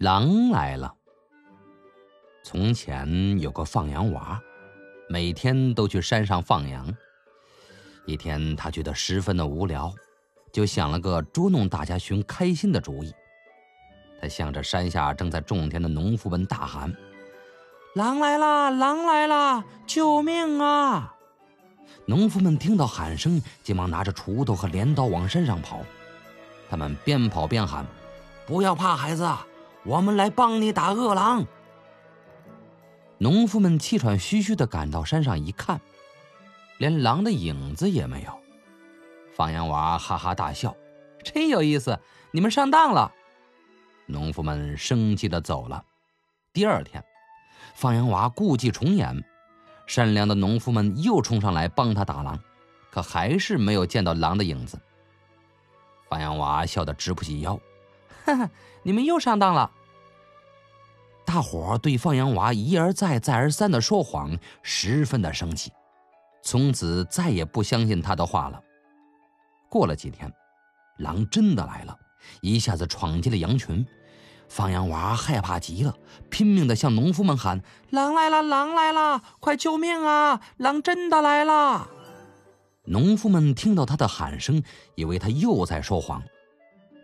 狼来了。从前有个放羊娃，每天都去山上放羊。一天，他觉得十分的无聊，就想了个捉弄大家寻开心的主意。他向着山下正在种田的农夫们大喊：“狼来啦！狼来啦！救命啊！”农夫们听到喊声，急忙拿着锄头和镰刀往山上跑。他们边跑边喊：“不要怕，孩子，我们来帮你打恶狼。”农夫们气喘吁吁的赶到山上一看，连狼的影子也没有。放羊娃哈哈大笑：“真有意思，你们上当了。”农夫们生气的走了。第二天，放羊娃故伎重演。善良的农夫们又冲上来帮他打狼，可还是没有见到狼的影子。放羊娃笑得直不起腰：“哈哈，你们又上当了。”大伙对放羊娃一而再、再而三的说谎十分的生气，从此再也不相信他的话了。过了几天，狼真的来了，一下子闯进了羊群。放羊娃害怕极了，拼命的向农夫们喊：“狼来了！狼来了！快救命啊！狼真的来了！”农夫们听到他的喊声，以为他又在说谎，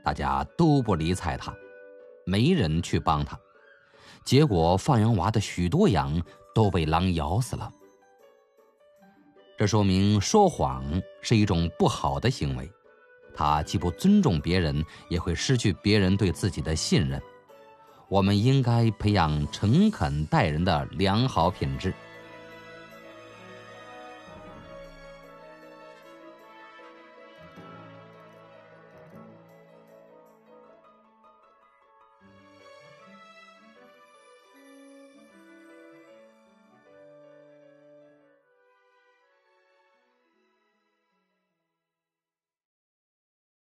大家都不理睬他，没人去帮他。结果，放羊娃的许多羊都被狼咬死了。这说明说谎是一种不好的行为，它既不尊重别人，也会失去别人对自己的信任。我们应该培养诚恳待人的良好品质。